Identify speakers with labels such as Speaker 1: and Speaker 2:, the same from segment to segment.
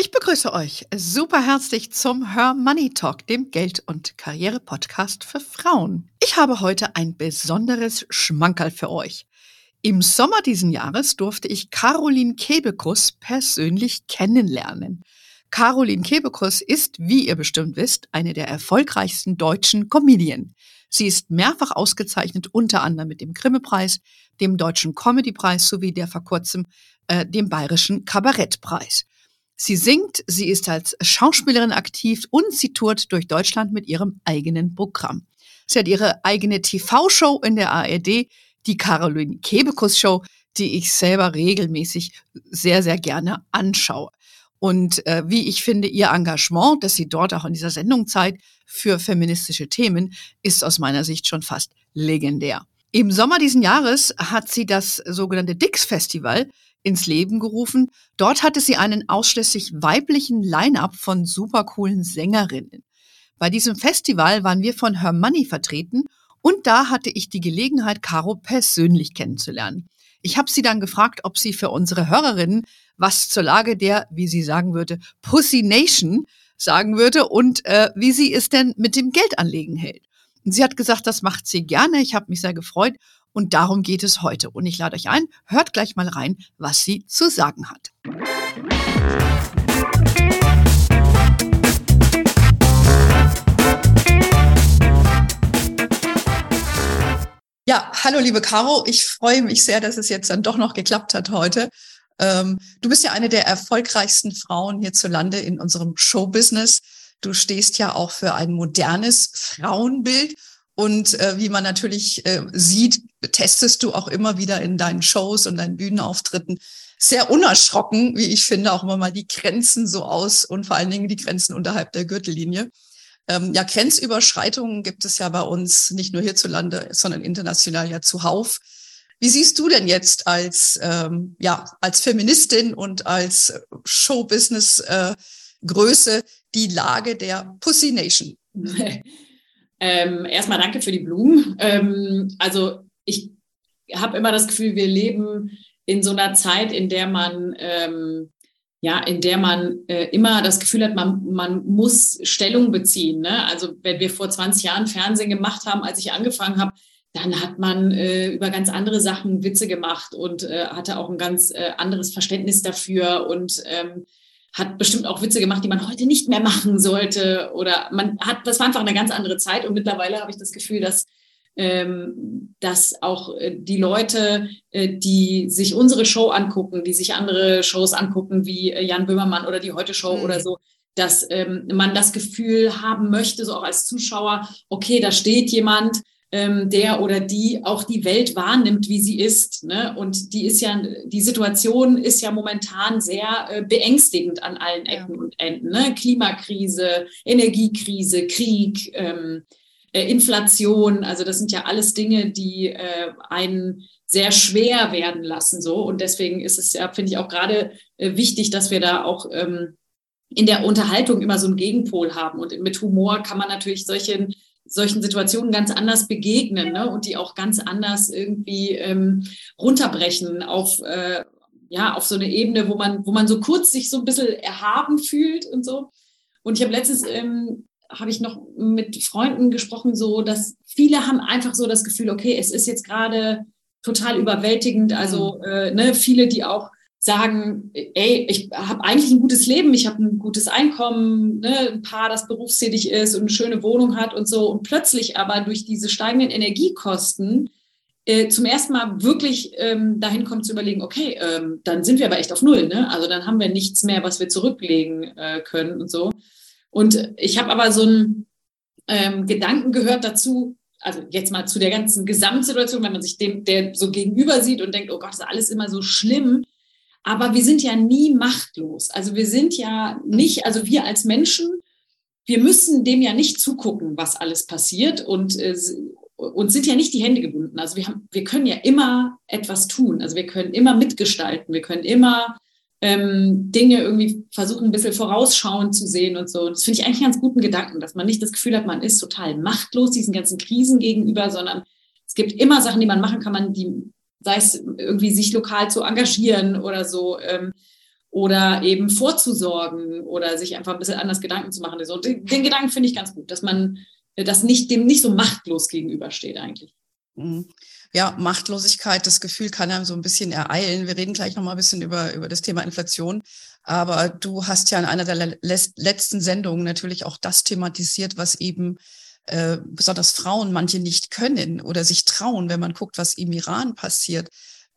Speaker 1: Ich begrüße euch super herzlich zum Her Money Talk, dem Geld- und Karriere-Podcast für Frauen. Ich habe heute ein besonderes Schmankerl für euch. Im Sommer diesen Jahres durfte ich Caroline Kebekus persönlich kennenlernen. Caroline Kebekus ist, wie ihr bestimmt wisst, eine der erfolgreichsten deutschen Comedien. Sie ist mehrfach ausgezeichnet, unter anderem mit dem Grimme-Preis, dem Deutschen Comedy-Preis sowie der vor kurzem äh, dem Bayerischen Kabarettpreis. Sie singt, sie ist als Schauspielerin aktiv und sie tourt durch Deutschland mit ihrem eigenen Programm. Sie hat ihre eigene TV-Show in der ARD, die Caroline Kebekus Show, die ich selber regelmäßig sehr, sehr gerne anschaue. Und äh, wie ich finde, ihr Engagement, das sie dort auch in dieser Sendung zeigt für feministische Themen, ist aus meiner Sicht schon fast legendär. Im Sommer diesen Jahres hat sie das sogenannte Dix Festival ins Leben gerufen. Dort hatte sie einen ausschließlich weiblichen Line-up von supercoolen Sängerinnen. Bei diesem Festival waren wir von Her Money vertreten und da hatte ich die Gelegenheit, Caro persönlich kennenzulernen. Ich habe sie dann gefragt, ob sie für unsere Hörerinnen was zur Lage der, wie sie sagen würde, Pussy Nation sagen würde und äh, wie sie es denn mit dem Geldanlegen hält. Und sie hat gesagt, das macht sie gerne. Ich habe mich sehr gefreut und darum geht es heute. Und ich lade euch ein, hört gleich mal rein, was sie zu sagen hat. Ja, hallo liebe Caro, ich freue mich sehr, dass es jetzt dann doch noch geklappt hat heute. Ähm, du bist ja eine der erfolgreichsten Frauen hierzulande in unserem Showbusiness. Du stehst ja auch für ein modernes Frauenbild und äh, wie man natürlich äh, sieht, testest du auch immer wieder in deinen Shows und deinen Bühnenauftritten sehr unerschrocken, wie ich finde, auch immer mal die Grenzen so aus und vor allen Dingen die Grenzen unterhalb der Gürtellinie. Ähm, ja, Grenzüberschreitungen gibt es ja bei uns nicht nur hierzulande, sondern international ja zuhauf. Wie siehst du denn jetzt als, ähm, ja, als Feministin und als Showbusiness-Größe äh, die Lage der Pussy Nation?
Speaker 2: Ähm, erstmal danke für die Blumen. Ähm, also ich habe immer das Gefühl, wir leben in so einer Zeit, in der man ähm, ja, in der man äh, immer das Gefühl hat, man, man muss Stellung beziehen. Ne? Also wenn wir vor 20 Jahren Fernsehen gemacht haben, als ich angefangen habe, dann hat man äh, über ganz andere Sachen Witze gemacht und äh, hatte auch ein ganz äh, anderes Verständnis dafür und ähm, hat bestimmt auch Witze gemacht, die man heute nicht mehr machen sollte. Oder man hat, das war einfach eine ganz andere Zeit. Und mittlerweile habe ich das Gefühl, dass, ähm, dass auch äh, die Leute, äh, die sich unsere Show angucken, die sich andere Shows angucken, wie äh, Jan Böhmermann oder die Heute Show mhm. oder so, dass ähm, man das Gefühl haben möchte, so auch als Zuschauer, okay, da steht jemand, ähm, der oder die auch die Welt wahrnimmt, wie sie ist. Ne? Und die ist ja, die Situation ist ja momentan sehr äh, beängstigend an allen Ecken ja. und Enden. Ne? Klimakrise, Energiekrise, Krieg, ähm, äh, Inflation. Also das sind ja alles Dinge, die äh, einen sehr schwer werden lassen. So und deswegen ist es ja, finde ich auch gerade äh, wichtig, dass wir da auch ähm, in der Unterhaltung immer so einen Gegenpol haben. Und mit Humor kann man natürlich solchen solchen Situationen ganz anders begegnen ne? und die auch ganz anders irgendwie ähm, runterbrechen auf, äh, ja, auf so eine Ebene, wo man, wo man so kurz sich so ein bisschen erhaben fühlt und so. Und ich habe letztens, ähm, habe ich noch mit Freunden gesprochen, so dass viele haben einfach so das Gefühl, okay, es ist jetzt gerade total überwältigend. Also äh, ne, viele, die auch sagen, ey, ich habe eigentlich ein gutes Leben, ich habe ein gutes Einkommen, ne, ein Paar, das berufstätig ist und eine schöne Wohnung hat und so. Und plötzlich aber durch diese steigenden Energiekosten äh, zum ersten Mal wirklich ähm, dahin kommt zu überlegen, okay, ähm, dann sind wir aber echt auf Null. Ne? Also dann haben wir nichts mehr, was wir zurücklegen äh, können und so. Und ich habe aber so einen ähm, Gedanken gehört dazu, also jetzt mal zu der ganzen Gesamtsituation, wenn man sich dem der so gegenüber sieht und denkt, oh Gott, ist alles immer so schlimm aber wir sind ja nie machtlos. Also wir sind ja nicht, also wir als Menschen, wir müssen dem ja nicht zugucken, was alles passiert und, äh, und sind ja nicht die Hände gebunden. Also wir, haben, wir können ja immer etwas tun. Also wir können immer mitgestalten. Wir können immer ähm, Dinge irgendwie versuchen, ein bisschen vorausschauend zu sehen und so. Das finde ich eigentlich einen ganz guten Gedanken, dass man nicht das Gefühl hat, man ist total machtlos diesen ganzen Krisen gegenüber, sondern es gibt immer Sachen, die man machen kann, man, die sei es irgendwie sich lokal zu engagieren oder so. Ähm, oder eben vorzusorgen oder sich einfach ein bisschen anders Gedanken zu machen. So, den, den Gedanken finde ich ganz gut, dass man das nicht dem nicht so machtlos gegenübersteht eigentlich.
Speaker 3: Mhm. Ja, Machtlosigkeit, das Gefühl kann einem so ein bisschen ereilen. Wir reden gleich noch mal ein bisschen über, über das Thema Inflation. Aber du hast ja in einer der letzten Sendungen natürlich auch das thematisiert, was eben äh, besonders Frauen manche nicht können oder sich trauen, wenn man guckt, was im Iran passiert.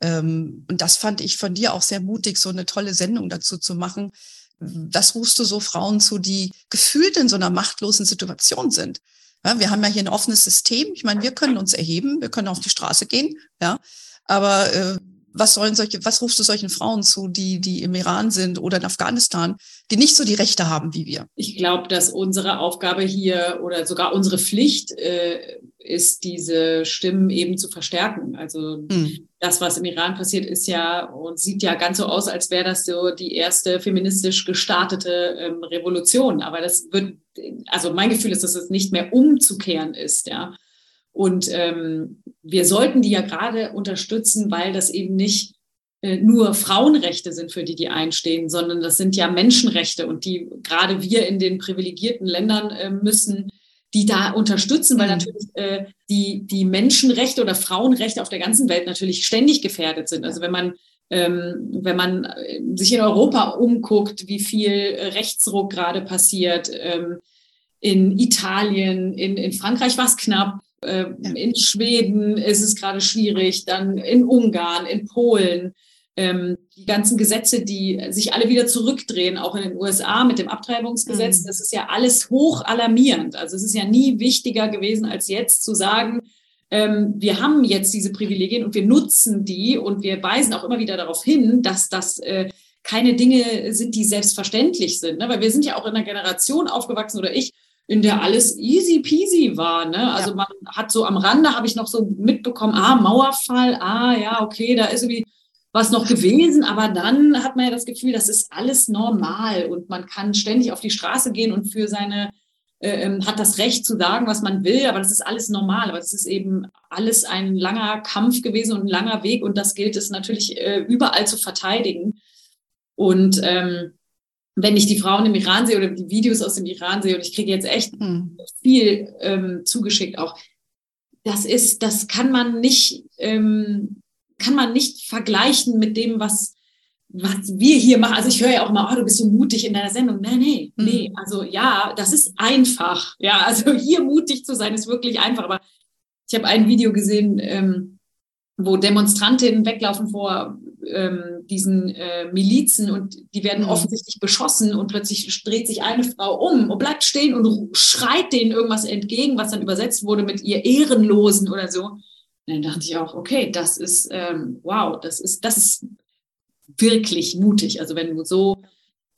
Speaker 3: Ähm, und das fand ich von dir auch sehr mutig, so eine tolle Sendung dazu zu machen. Das rufst du so Frauen zu, die gefühlt in so einer machtlosen Situation sind. Ja, wir haben ja hier ein offenes System. Ich meine, wir können uns erheben, wir können auf die Straße gehen, ja. Aber äh, was sollen solche, was rufst du solchen Frauen zu, die, die im Iran sind oder in Afghanistan, die nicht so die Rechte haben wie wir?
Speaker 2: Ich glaube, dass unsere Aufgabe hier oder sogar unsere Pflicht äh, ist, diese Stimmen eben zu verstärken. Also hm. das, was im Iran passiert, ist ja und sieht ja ganz so aus, als wäre das so die erste feministisch gestartete ähm, Revolution. Aber das wird, also mein Gefühl ist, dass es nicht mehr umzukehren ist, ja. Und ähm, wir sollten die ja gerade unterstützen, weil das eben nicht äh, nur Frauenrechte sind, für die die einstehen, sondern das sind ja Menschenrechte und die gerade wir in den privilegierten Ländern äh, müssen die da unterstützen, weil mhm. natürlich äh, die, die Menschenrechte oder Frauenrechte auf der ganzen Welt natürlich ständig gefährdet sind. Also wenn man ähm, wenn man äh, sich in Europa umguckt, wie viel Rechtsruck gerade passiert, ähm, in Italien, in, in Frankreich war es knapp, äh, ja. In Schweden ist es gerade schwierig, dann in Ungarn, in Polen. Ähm, die ganzen Gesetze, die sich alle wieder zurückdrehen, auch in den USA mit dem Abtreibungsgesetz, mhm. das ist ja alles hoch alarmierend. Also es ist ja nie wichtiger gewesen, als jetzt zu sagen, ähm, wir haben jetzt diese Privilegien und wir nutzen die und wir weisen auch immer wieder darauf hin, dass das äh, keine Dinge sind, die selbstverständlich sind. Ne? Weil wir sind ja auch in einer Generation aufgewachsen oder ich, in der alles easy peasy war. Ne? Also ja. man hat so am Rande, habe ich noch so mitbekommen, ah, Mauerfall, ah, ja, okay, da ist irgendwie was noch gewesen, aber dann hat man ja das Gefühl, das ist alles normal und man kann ständig auf die Straße gehen und für seine, äh, ähm, hat das Recht zu sagen, was man will, aber das ist alles normal, aber es ist eben alles ein langer Kampf gewesen und ein langer Weg und das gilt es natürlich äh, überall zu verteidigen. Und ähm, wenn ich die Frauen im Iran sehe oder die Videos aus dem Iran sehe und ich kriege jetzt echt mhm. viel ähm, zugeschickt auch, das ist, das kann man nicht, ähm, kann man nicht vergleichen mit dem, was, was wir hier machen. Also ich höre ja auch mal, oh, du bist so mutig in deiner Sendung. Nee, nee, mhm. nee. Also ja, das ist einfach. Ja, also hier mutig zu sein ist wirklich einfach. Aber ich habe ein Video gesehen, ähm, wo Demonstrantinnen weglaufen vor ähm, diesen äh, Milizen und die werden mhm. offensichtlich beschossen und plötzlich dreht sich eine Frau um und bleibt stehen und schreit denen irgendwas entgegen, was dann übersetzt wurde mit ihr Ehrenlosen oder so. Und dann dachte ich auch, okay, das ist ähm, wow, das ist das ist wirklich mutig. Also wenn du so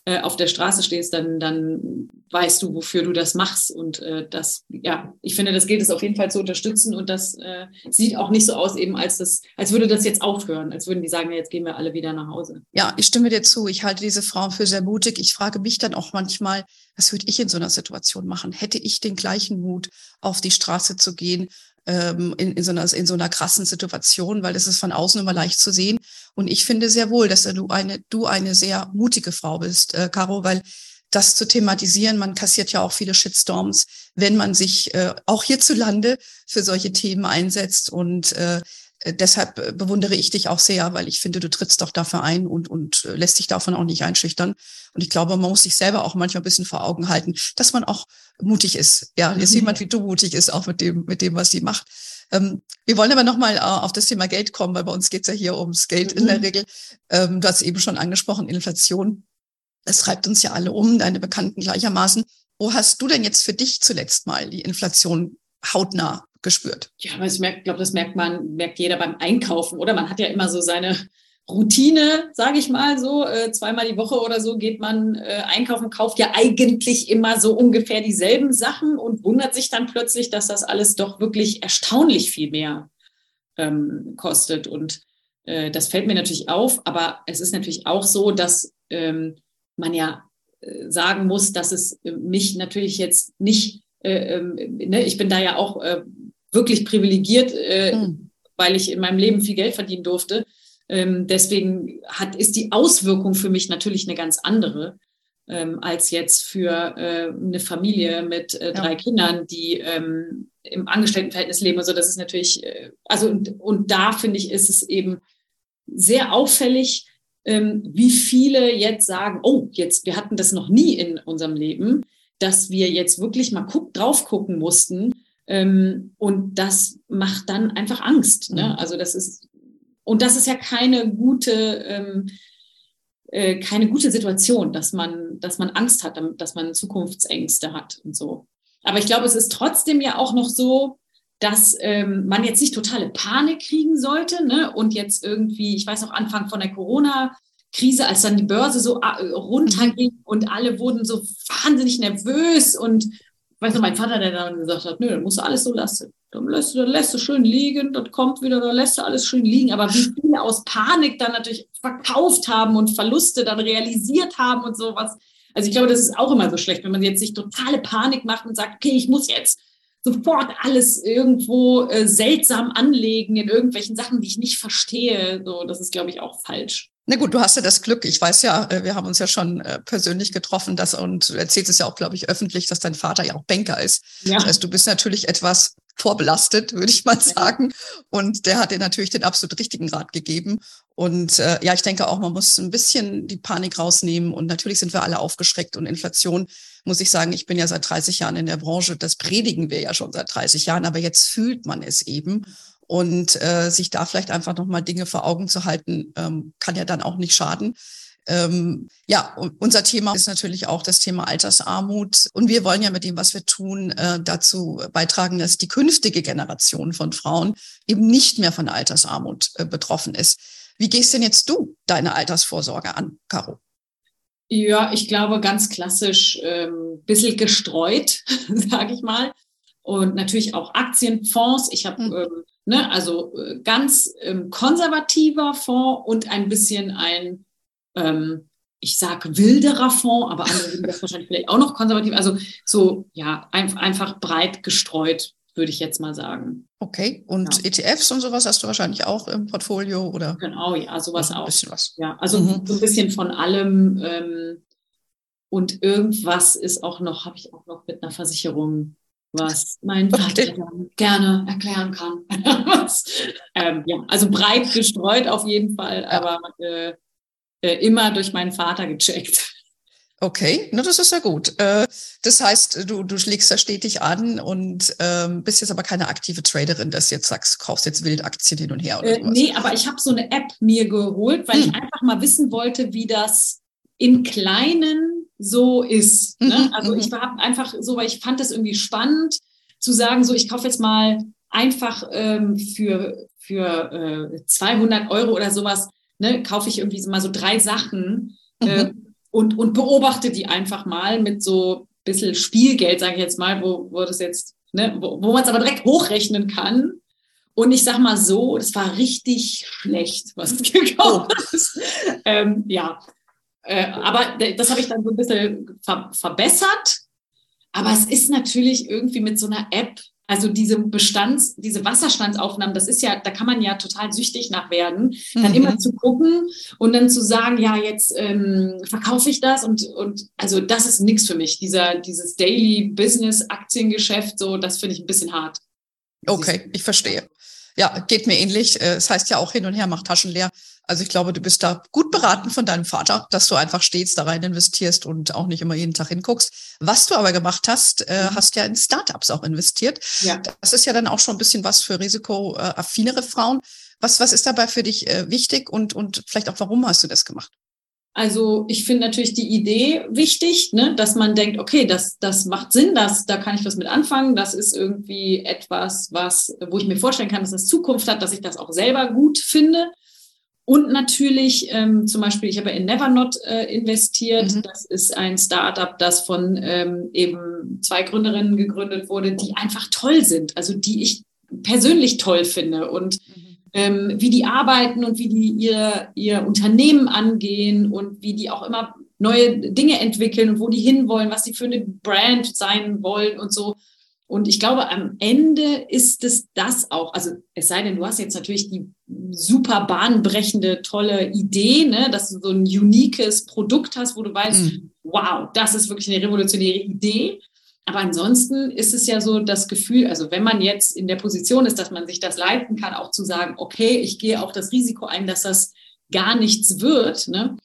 Speaker 2: äh, auf der Straße stehst, dann, dann weißt du, wofür du das machst. Und äh, das, ja, ich finde, das gilt es auf jeden Fall zu unterstützen. Und das äh, sieht auch nicht so aus, eben als das, als würde das jetzt aufhören, als würden die sagen, ja, jetzt gehen wir alle wieder nach Hause.
Speaker 3: Ja, ich stimme dir zu. Ich halte diese Frau für sehr mutig. Ich frage mich dann auch manchmal, was würde ich in so einer Situation machen? Hätte ich den gleichen Mut, auf die Straße zu gehen, ähm, in, in, so einer, in so einer krassen Situation, weil es ist von außen immer leicht zu sehen. Und ich finde sehr wohl, dass du eine, du eine sehr mutige Frau bist, äh, Caro, weil das zu thematisieren, man kassiert ja auch viele Shitstorms, wenn man sich äh, auch hierzulande für solche Themen einsetzt. Und äh, deshalb äh, bewundere ich dich auch sehr, weil ich finde, du trittst doch dafür ein und, und äh, lässt dich davon auch nicht einschüchtern. Und ich glaube, man muss sich selber auch manchmal ein bisschen vor Augen halten, dass man auch mutig ist. Ja, jetzt mhm. jemand wie du mutig ist, auch mit dem, mit dem, was sie macht. Ähm, wir wollen aber nochmal äh, auf das Thema Geld kommen, weil bei uns geht's ja hier ums Geld mhm. in der mhm. Regel. Ähm, du hast eben schon angesprochen, Inflation. Es treibt uns ja alle um, deine Bekannten gleichermaßen. Wo hast du denn jetzt für dich zuletzt mal die Inflation hautnah gespürt.
Speaker 2: Ja, aber ich glaube, das merkt man, merkt jeder beim Einkaufen, oder? Man hat ja immer so seine Routine, sage ich mal so, äh, zweimal die Woche oder so geht man äh, einkaufen, kauft ja eigentlich immer so ungefähr dieselben Sachen und wundert sich dann plötzlich, dass das alles doch wirklich erstaunlich viel mehr ähm, kostet. Und äh, das fällt mir natürlich auf, aber es ist natürlich auch so, dass ähm, man ja äh, sagen muss, dass es äh, mich natürlich jetzt nicht, äh, ähm, ne, ich bin da ja auch wirklich privilegiert, äh, mhm. weil ich in meinem Leben viel Geld verdienen durfte. Ähm, deswegen hat, ist die Auswirkung für mich natürlich eine ganz andere ähm, als jetzt für äh, eine Familie mit äh, drei ja. Kindern, die ähm, im Angestelltenverhältnis leben. Also das ist natürlich, äh, also und, und da finde ich, ist es eben sehr auffällig, ähm, wie viele jetzt sagen, oh, jetzt, wir hatten das noch nie in unserem Leben, dass wir jetzt wirklich mal guck, drauf gucken mussten. Ähm, und das macht dann einfach Angst. Ne? Mhm. Also das ist, und das ist ja keine gute, ähm, äh, keine gute Situation, dass man, dass man Angst hat, dass man Zukunftsängste hat und so. Aber ich glaube, es ist trotzdem ja auch noch so, dass ähm, man jetzt nicht totale Panik kriegen sollte ne? und jetzt irgendwie, ich weiß noch, Anfang von der Corona-Krise, als dann die Börse so äh, runterging und alle wurden so wahnsinnig nervös und weiß noch, mein Vater, der dann gesagt hat, nö, dann musst du alles so lassen. Dann lässt, du, dann lässt du schön liegen, das kommt wieder, dann lässt du alles schön liegen. Aber wie viele aus Panik dann natürlich verkauft haben und Verluste dann realisiert haben und sowas. Also ich glaube, das ist auch immer so schlecht, wenn man jetzt sich totale Panik macht und sagt, okay, ich muss jetzt sofort alles irgendwo äh, seltsam anlegen in irgendwelchen Sachen, die ich nicht verstehe. So, das ist, glaube ich, auch falsch.
Speaker 3: Na gut, du hast ja das Glück. Ich weiß ja, äh, wir haben uns ja schon äh, persönlich getroffen, dass und du erzählst es ja auch, glaube ich, öffentlich, dass dein Vater ja auch Banker ist. Ja. Das heißt, du bist natürlich etwas vorbelastet, würde ich mal sagen. Und der hat dir natürlich den absolut richtigen Rat gegeben. Und äh, ja, ich denke auch, man muss ein bisschen die Panik rausnehmen. Und natürlich sind wir alle aufgeschreckt. Und Inflation, muss ich sagen, ich bin ja seit 30 Jahren in der Branche. Das predigen wir ja schon seit 30 Jahren. Aber jetzt fühlt man es eben. Und äh, sich da vielleicht einfach nochmal Dinge vor Augen zu halten, ähm, kann ja dann auch nicht schaden. Ähm, ja, unser Thema ist natürlich auch das Thema Altersarmut. Und wir wollen ja mit dem, was wir tun, äh, dazu beitragen, dass die künftige Generation von Frauen eben nicht mehr von Altersarmut äh, betroffen ist. Wie gehst denn jetzt du deine Altersvorsorge an, Caro?
Speaker 2: Ja, ich glaube ganz klassisch, ähm, bisschen gestreut, sage ich mal. Und natürlich auch Aktienfonds. Ich habe mhm. ähm, ne, also äh, ganz ähm, konservativer Fonds und ein bisschen ein ähm, ich sage wilderer Fonds, aber andere sind das wahrscheinlich vielleicht auch noch konservativ. Also so, ja, ein, einfach breit gestreut, würde ich jetzt mal sagen.
Speaker 3: Okay, und ja. ETFs und sowas hast du wahrscheinlich auch im Portfolio, oder?
Speaker 2: Genau, ja, sowas auch. Ein bisschen was. Ja, also mhm. so ein bisschen von allem. Ähm, und irgendwas ist auch noch, habe ich auch noch mit einer Versicherung, was mein Vater okay. gerne erklären kann. ähm, ja, also breit gestreut auf jeden Fall, ja. aber äh, immer durch meinen Vater gecheckt.
Speaker 3: Okay, na, das ist ja gut. Äh, das heißt, du, du schlägst da stetig an und ähm, bist jetzt aber keine aktive Traderin, dass jetzt sagst, kaufst jetzt Wildaktien hin und her oder
Speaker 2: äh, sowas. Nee, aber ich habe so eine App mir geholt, weil hm. ich einfach mal wissen wollte, wie das in Kleinen so ist. Ne? Mhm, also ich mhm. war einfach so, weil ich fand das irgendwie spannend zu sagen, so ich kaufe jetzt mal einfach ähm, für, für äh, 200 Euro oder sowas ne, kaufe ich irgendwie mal so drei Sachen äh, mhm. und, und beobachte die einfach mal mit so ein bisschen Spielgeld, sage ich jetzt mal, wo, wo das jetzt, ne, wo, wo man es aber direkt hochrechnen kann. Und ich sag mal so, das war richtig schlecht, was ich gekauft oh. ist. ähm, ja, äh, aber das habe ich dann so ein bisschen ver verbessert. Aber es ist natürlich irgendwie mit so einer App also diese Bestands, diese Wasserstandsaufnahmen, das ist ja, da kann man ja total süchtig nach werden, dann mhm. immer zu gucken und dann zu sagen, ja, jetzt ähm, verkaufe ich das und, und also das ist nichts für mich. Dieser, dieses Daily Business Aktiengeschäft, so, das finde ich ein bisschen hart.
Speaker 3: Okay, ich verstehe. Ja, geht mir ähnlich. Äh, es heißt ja auch hin und her, macht Taschen leer. Also ich glaube, du bist da gut beraten von deinem Vater, dass du einfach stets da rein investierst und auch nicht immer jeden Tag hinguckst. Was du aber gemacht hast, äh, mhm. hast ja in Startups auch investiert. Ja. Das ist ja dann auch schon ein bisschen was für risikoaffinere Frauen. Was, was ist dabei für dich äh, wichtig und, und vielleicht auch warum hast du das gemacht?
Speaker 2: Also ich finde natürlich die Idee wichtig, ne, dass man denkt, okay, das, das macht Sinn, das, da kann ich was mit anfangen. Das ist irgendwie etwas, was, wo ich mir vorstellen kann, dass es Zukunft hat, dass ich das auch selber gut finde. Und natürlich ähm, zum Beispiel, ich habe in Nevernot äh, investiert. Mhm. Das ist ein Startup, das von ähm, eben zwei Gründerinnen gegründet wurde, die einfach toll sind, also die ich persönlich toll finde und mhm. ähm, wie die arbeiten und wie die ihr, ihr Unternehmen angehen und wie die auch immer neue Dinge entwickeln und wo die hinwollen, was sie für eine Brand sein wollen und so. Und ich glaube, am Ende ist es das auch. Also es sei denn, du hast jetzt natürlich die super bahnbrechende, tolle Idee, ne, dass du so ein uniques Produkt hast, wo du weißt, mhm. wow, das ist wirklich eine revolutionäre Idee. Aber ansonsten ist es ja so das Gefühl, also wenn man jetzt in der Position ist, dass man sich das leisten kann, auch zu sagen, okay, ich gehe auch das Risiko ein, dass das gar nichts wird, ne?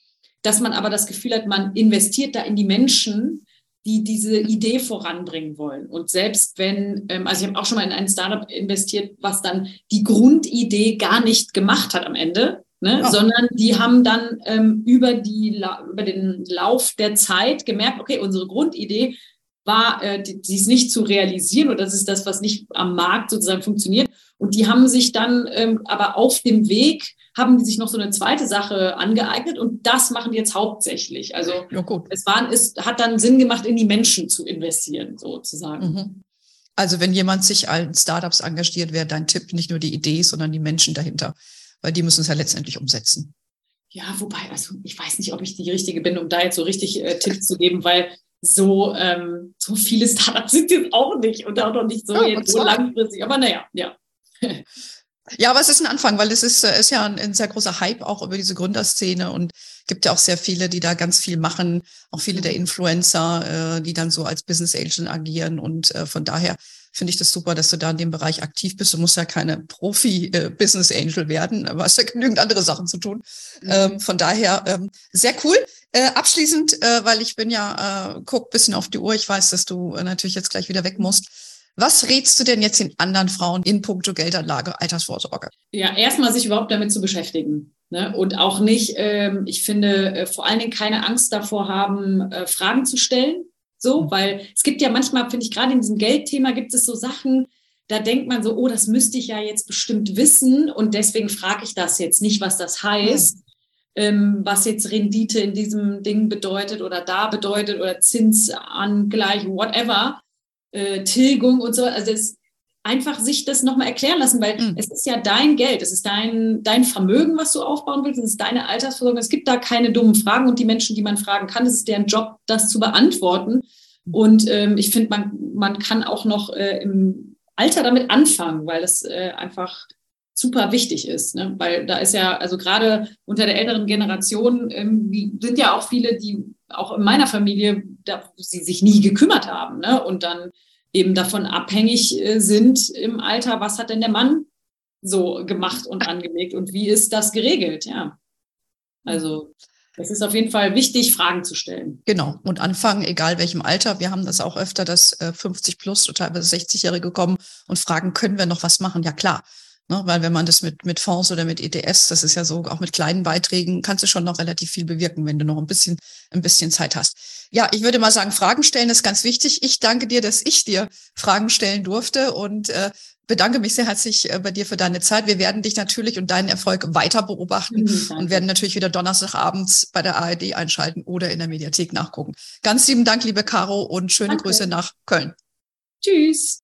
Speaker 2: dass man aber das Gefühl hat, man investiert da in die Menschen, die diese Idee voranbringen wollen. Und selbst wenn, ähm, also ich habe auch schon mal in ein Startup investiert, was dann die Grundidee gar nicht gemacht hat am Ende, ne? Oh. sondern die haben dann ähm, über, die, über den Lauf der Zeit gemerkt, okay, unsere Grundidee war, äh, die, die ist nicht zu realisieren oder das ist das, was nicht am Markt sozusagen funktioniert. Und die haben sich dann ähm, aber auf dem Weg haben die sich noch so eine zweite Sache angeeignet und das machen die jetzt hauptsächlich. Also ja, es waren, es hat dann Sinn gemacht, in die Menschen zu investieren, sozusagen. Mhm.
Speaker 3: Also wenn jemand sich als Startups engagiert, wäre dein Tipp nicht nur die Idee, sondern die Menschen dahinter, weil die müssen es ja letztendlich umsetzen.
Speaker 2: Ja, wobei, also ich weiß nicht, ob ich die Richtige bin, um da jetzt so richtig äh, Tipps zu geben, weil so, ähm, so viele Startups sind jetzt auch nicht und auch noch nicht so, ja, so langfristig. Aber naja, ja.
Speaker 3: Ja, aber es ist ein Anfang, weil es ist, äh, ist ja ein, ein, sehr großer Hype auch über diese Gründerszene und gibt ja auch sehr viele, die da ganz viel machen, auch viele der. Influencer, äh, die dann so als Business Agent agieren und äh, von daher finde ich das super, dass du da in dem Bereich aktiv bist. Du musst ja keine Profi-Business äh, Angel werden, aber hast ja genügend andere Sachen zu tun. Mhm. Ähm, von daher ähm, sehr cool. Äh, abschließend, äh, weil ich bin ja, äh, guck bisschen auf die Uhr. Ich weiß, dass du äh, natürlich jetzt gleich wieder weg musst. Was rätst du denn jetzt den anderen Frauen in puncto Geldanlage, Altersvorsorge?
Speaker 2: Ja, erstmal sich überhaupt damit zu beschäftigen. Ne? Und auch nicht, ähm, ich finde, äh, vor allen Dingen keine Angst davor haben, äh, Fragen zu stellen. So, mhm. weil es gibt ja manchmal, finde ich, gerade in diesem Geldthema gibt es so Sachen, da denkt man so, oh, das müsste ich ja jetzt bestimmt wissen und deswegen frage ich das jetzt nicht, was das heißt. Mhm. Ähm, was jetzt Rendite in diesem Ding bedeutet oder da bedeutet oder Zinsangleich, whatever äh, Tilgung und so. Also es, einfach sich das nochmal erklären lassen, weil mhm. es ist ja dein Geld, es ist dein, dein Vermögen, was du aufbauen willst, es ist deine Altersversorgung. Es gibt da keine dummen Fragen und die Menschen, die man fragen kann, es ist deren Job, das zu beantworten. Und ähm, ich finde, man, man kann auch noch äh, im Alter damit anfangen, weil es äh, einfach super wichtig ist. Ne? Weil da ist ja, also gerade unter der älteren Generation ähm, sind ja auch viele, die auch in meiner Familie, da sie sich nie gekümmert haben ne? und dann eben davon abhängig äh, sind im Alter, was hat denn der Mann so gemacht und angelegt und wie ist das geregelt? Ja. Also es ist auf jeden Fall wichtig, Fragen zu stellen.
Speaker 3: Genau. Und anfangen, egal welchem Alter. Wir haben das auch öfter, dass 50 äh, plus oder teilweise 60-Jährige kommen und fragen, können wir noch was machen? Ja, klar. Ne, weil wenn man das mit, mit Fonds oder mit ETS, das ist ja so, auch mit kleinen Beiträgen, kannst du schon noch relativ viel bewirken, wenn du noch ein bisschen, ein bisschen Zeit hast. Ja, ich würde mal sagen, Fragen stellen ist ganz wichtig. Ich danke dir, dass ich dir Fragen stellen durfte und äh, bedanke mich sehr herzlich äh, bei dir für deine Zeit. Wir werden dich natürlich und deinen Erfolg weiter beobachten mhm, und werden natürlich wieder Donnerstagabends bei der ARD einschalten oder in der Mediathek nachgucken. Ganz lieben Dank, liebe Caro, und schöne danke. Grüße nach Köln.
Speaker 2: Tschüss.